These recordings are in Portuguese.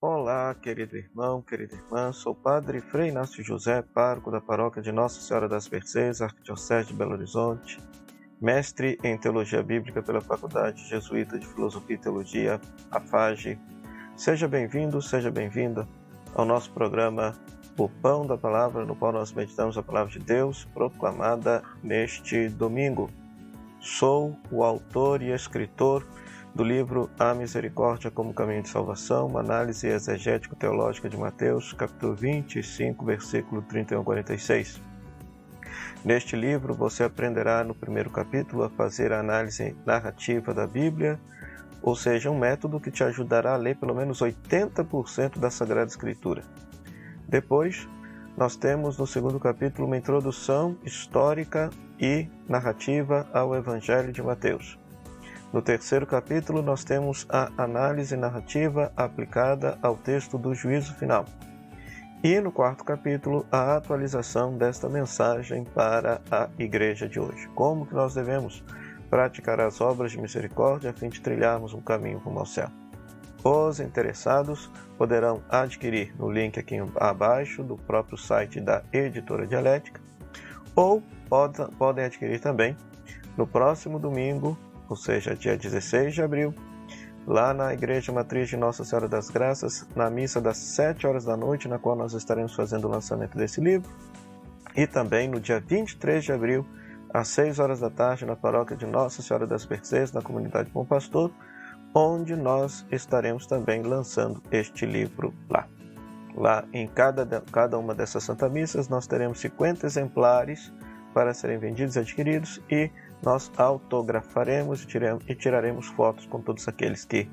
Olá, querido irmão, querida irmã. Sou Padre Frei Inácio José, pároco da paróquia de Nossa Senhora das Mercês, Arquidiocese de Belo Horizonte, mestre em Teologia Bíblica pela Faculdade Jesuíta de Filosofia e Teologia, a FAGE. Seja bem-vindo, seja bem-vinda ao nosso programa O Pão da Palavra, no qual nós meditamos a Palavra de Deus proclamada neste domingo. Sou o autor e escritor do livro A Misericórdia como Caminho de Salvação, uma análise exegético-teológica de Mateus, capítulo 25, versículo 31 a 46. Neste livro, você aprenderá no primeiro capítulo a fazer a análise narrativa da Bíblia, ou seja, um método que te ajudará a ler pelo menos 80% da Sagrada Escritura. Depois, nós temos no segundo capítulo uma introdução histórica e narrativa ao Evangelho de Mateus. No terceiro capítulo, nós temos a análise narrativa aplicada ao texto do juízo final. E no quarto capítulo, a atualização desta mensagem para a igreja de hoje. Como que nós devemos praticar as obras de misericórdia a fim de trilharmos um caminho rumo ao céu. Os interessados poderão adquirir no link aqui abaixo do próprio site da Editora Dialética ou podem adquirir também no próximo domingo ou seja, dia 16 de abril, lá na Igreja Matriz de Nossa Senhora das Graças, na missa das 7 horas da noite, na qual nós estaremos fazendo o lançamento desse livro, e também no dia 23 de abril, às 6 horas da tarde, na paróquia de Nossa Senhora das Mercês, na comunidade Bom Pastor, onde nós estaremos também lançando este livro lá. Lá em cada, cada uma dessas Santa Missas, nós teremos 50 exemplares para serem vendidos e adquiridos e nós autografaremos e tiraremos fotos com todos aqueles que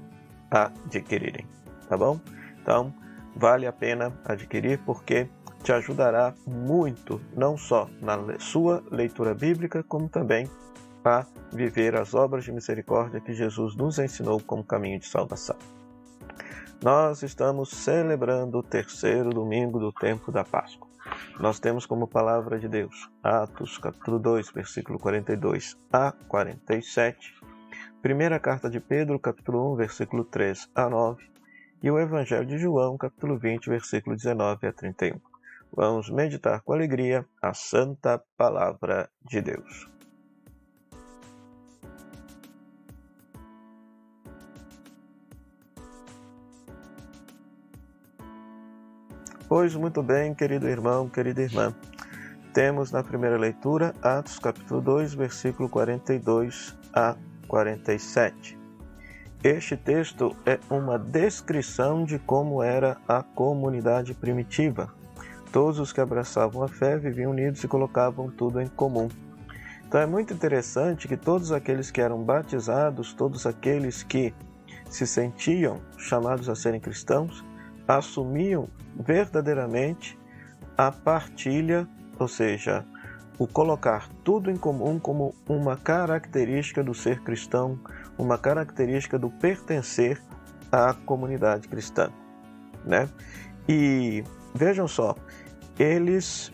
adquirirem, tá bom? Então, vale a pena adquirir porque te ajudará muito, não só na sua leitura bíblica, como também a viver as obras de misericórdia que Jesus nos ensinou como caminho de salvação. Nós estamos celebrando o terceiro domingo do tempo da Páscoa nós temos como palavra de Deus Atos capítulo 2, versículo 42 a 47, primeira carta de Pedro, capítulo 1, versículo 3 a 9, e o Evangelho de João, capítulo 20, versículo 19 a 31. Vamos meditar com alegria a santa palavra de Deus. Pois muito bem, querido irmão, querida irmã. Temos na primeira leitura Atos capítulo 2, versículo 42 a 47. Este texto é uma descrição de como era a comunidade primitiva. Todos os que abraçavam a fé viviam unidos e colocavam tudo em comum. Então é muito interessante que todos aqueles que eram batizados, todos aqueles que se sentiam chamados a serem cristãos, assumiam verdadeiramente a partilha, ou seja, o colocar tudo em comum como uma característica do ser cristão, uma característica do pertencer à comunidade cristã, né? E vejam só, eles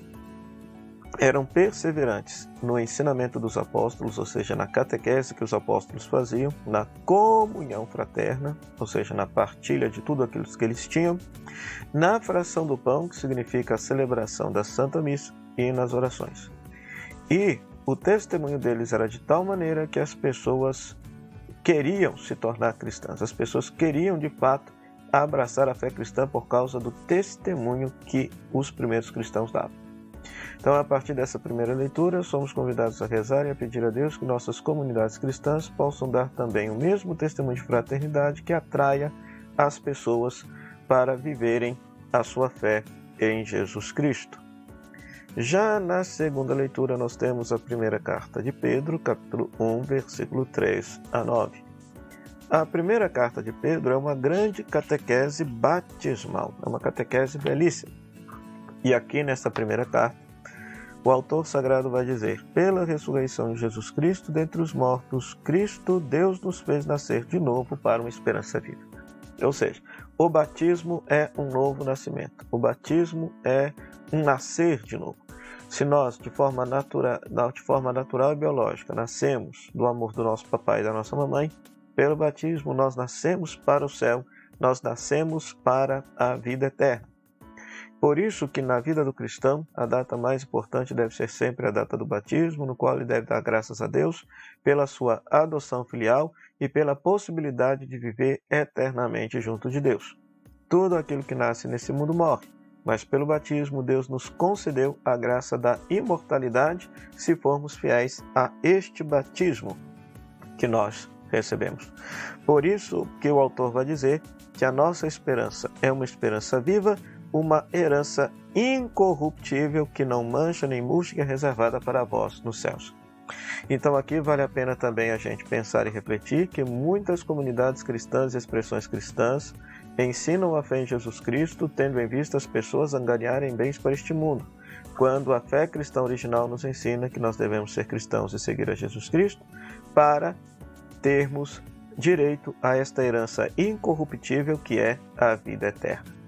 eram perseverantes no ensinamento dos apóstolos, ou seja, na catequese que os apóstolos faziam, na comunhão fraterna, ou seja, na partilha de tudo aquilo que eles tinham, na fração do pão, que significa a celebração da Santa Missa, e nas orações. E o testemunho deles era de tal maneira que as pessoas queriam se tornar cristãs, as pessoas queriam de fato abraçar a fé cristã por causa do testemunho que os primeiros cristãos davam. Então, a partir dessa primeira leitura, somos convidados a rezar e a pedir a Deus que nossas comunidades cristãs possam dar também o mesmo testemunho de fraternidade que atraia as pessoas para viverem a sua fé em Jesus Cristo. Já na segunda leitura, nós temos a primeira carta de Pedro, capítulo 1, versículo 3 a 9. A primeira carta de Pedro é uma grande catequese batismal, é uma catequese belíssima. E aqui nessa primeira carta, o autor sagrado vai dizer: Pela ressurreição de Jesus Cristo dentre os mortos, Cristo, Deus nos fez nascer de novo para uma esperança viva. Ou seja, o batismo é um novo nascimento. O batismo é um nascer de novo. Se nós, de forma, natura, de forma natural e biológica, nascemos do amor do nosso papai e da nossa mamãe, pelo batismo nós nascemos para o céu, nós nascemos para a vida eterna. Por isso que na vida do cristão, a data mais importante deve ser sempre a data do batismo, no qual ele deve dar graças a Deus pela sua adoção filial e pela possibilidade de viver eternamente junto de Deus. Tudo aquilo que nasce nesse mundo morre, mas pelo batismo Deus nos concedeu a graça da imortalidade se formos fiéis a este batismo que nós recebemos. Por isso que o autor vai dizer que a nossa esperança é uma esperança viva, uma herança incorruptível que não mancha nem murcha, que é reservada para vós nos céus. Então aqui vale a pena também a gente pensar e refletir que muitas comunidades cristãs e expressões cristãs ensinam a fé em Jesus Cristo, tendo em vista as pessoas angariarem bens para este mundo, quando a fé cristã original nos ensina que nós devemos ser cristãos e seguir a Jesus Cristo para termos direito a esta herança incorruptível que é a vida eterna.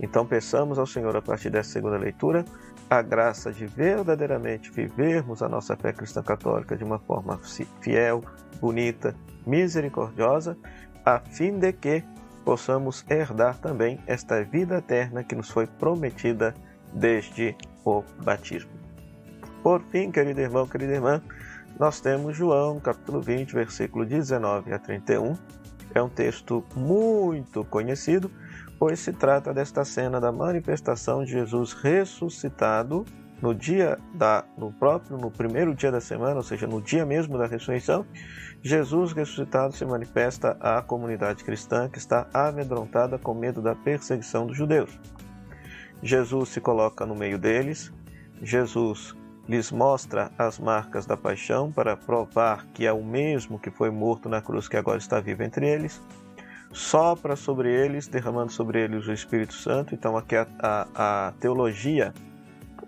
Então peçamos ao Senhor, a partir dessa segunda leitura, a graça de verdadeiramente vivermos a nossa fé cristã católica de uma forma fiel, bonita, misericordiosa, a fim de que possamos herdar também esta vida eterna que nos foi prometida desde o batismo. Por fim, querido irmão, querida irmã, nós temos João, capítulo 20, versículo 19 a 31. É um texto muito conhecido, pois se trata desta cena da manifestação de Jesus ressuscitado no dia da no próprio no primeiro dia da semana, ou seja, no dia mesmo da ressurreição, Jesus ressuscitado se manifesta à comunidade cristã que está amedrontada com medo da perseguição dos judeus. Jesus se coloca no meio deles, Jesus lhes mostra as marcas da paixão para provar que é o mesmo que foi morto na cruz que agora está vivo entre eles sopra sobre eles, derramando sobre eles o Espírito Santo. Então, aqui a, a, a teologia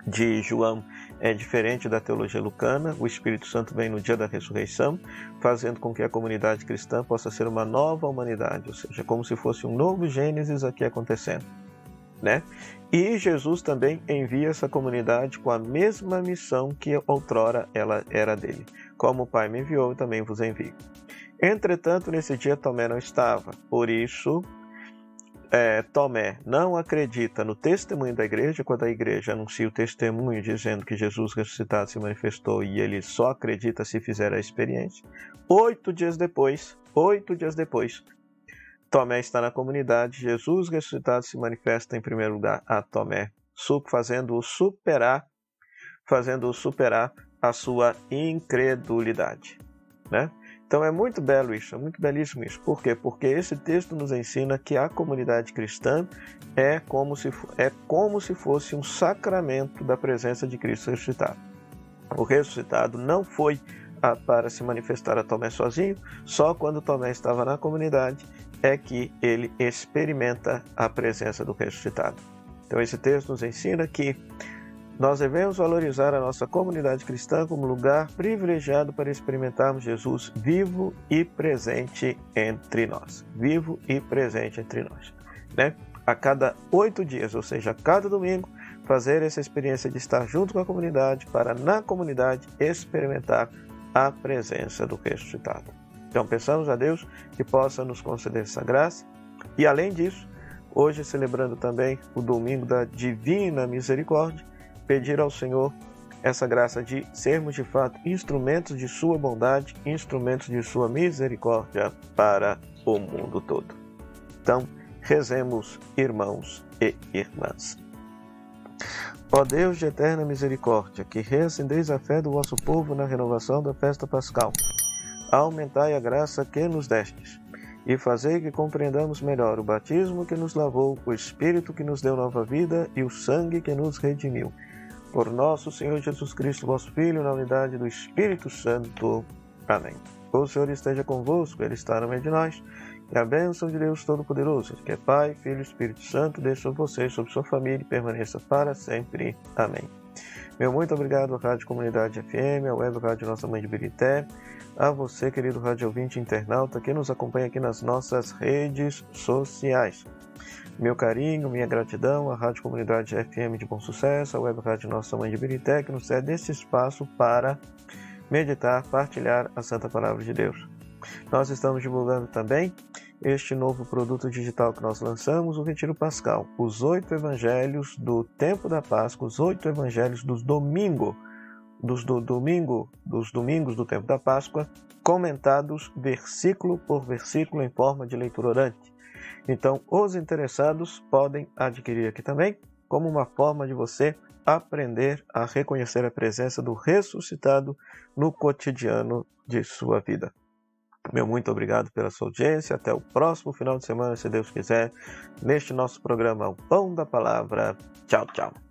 de João é diferente da teologia lucana. O Espírito Santo vem no dia da ressurreição, fazendo com que a comunidade cristã possa ser uma nova humanidade, ou seja, como se fosse um novo Gênesis aqui acontecendo. Né? E Jesus também envia essa comunidade com a mesma missão que outrora ela era dele. Como o Pai me enviou, também vos envio. Entretanto, nesse dia Tomé não estava, por isso é, Tomé não acredita no testemunho da igreja, quando a igreja anuncia o testemunho dizendo que Jesus ressuscitado se manifestou e ele só acredita se fizer a experiência. Oito dias depois, oito dias depois, Tomé está na comunidade, Jesus ressuscitado se manifesta em primeiro lugar a Tomé, fazendo-o superar, fazendo-o superar a sua incredulidade, né? Então é muito belo isso, é muito belíssimo isso. Por quê? Porque esse texto nos ensina que a comunidade cristã é como se, é como se fosse um sacramento da presença de Cristo ressuscitado. O ressuscitado não foi a, para se manifestar a Tomé sozinho, só quando Tomé estava na comunidade é que ele experimenta a presença do ressuscitado. Então esse texto nos ensina que nós devemos valorizar a nossa comunidade cristã como lugar privilegiado para experimentarmos Jesus vivo e presente entre nós. Vivo e presente entre nós. Né? A cada oito dias, ou seja, a cada domingo, fazer essa experiência de estar junto com a comunidade para, na comunidade, experimentar a presença do ressuscitado. Então, pensamos a Deus que possa nos conceder essa graça e, além disso, hoje celebrando também o domingo da Divina Misericórdia, pedir ao Senhor essa graça de sermos de fato instrumentos de Sua bondade, instrumentos de Sua misericórdia para o mundo todo. Então, rezemos, irmãos e irmãs. Ó Deus de eterna misericórdia, que reacendeis a fé do vosso povo na renovação da festa pascal, aumentai a graça que nos destes, e fazei que compreendamos melhor o batismo que nos lavou, o Espírito que nos deu nova vida e o sangue que nos redimiu por nosso Senhor Jesus Cristo, vosso Filho, na unidade do Espírito Santo. Amém. O Senhor esteja convosco, Ele está no meio de nós. Que a bênção de Deus Todo-Poderoso, que é Pai, Filho e Espírito Santo, desça sobre você, sobre sua família e permaneça para sempre. Amém. Meu muito obrigado à Rádio Comunidade FM, à Web Rádio Nossa Mãe de Birité, a você, querido rádio ouvinte internauta, que nos acompanha aqui nas nossas redes sociais. Meu carinho, minha gratidão à Rádio Comunidade FM de Bom Sucesso, à Web Rádio Nossa Mãe de Birité, que nos cede esse espaço para meditar, partilhar a Santa Palavra de Deus. Nós estamos divulgando também este novo produto digital que nós lançamos, o Retiro Pascal. Os oito evangelhos do tempo da Páscoa, os oito evangelhos dos domingo, dos do domingo, dos domingos do tempo da Páscoa, comentados versículo por versículo em forma de leitura orante. Então, os interessados podem adquirir aqui também, como uma forma de você aprender a reconhecer a presença do ressuscitado no cotidiano de sua vida. Meu muito obrigado pela sua audiência. Até o próximo final de semana, se Deus quiser, neste nosso programa O Pão da Palavra. Tchau, tchau.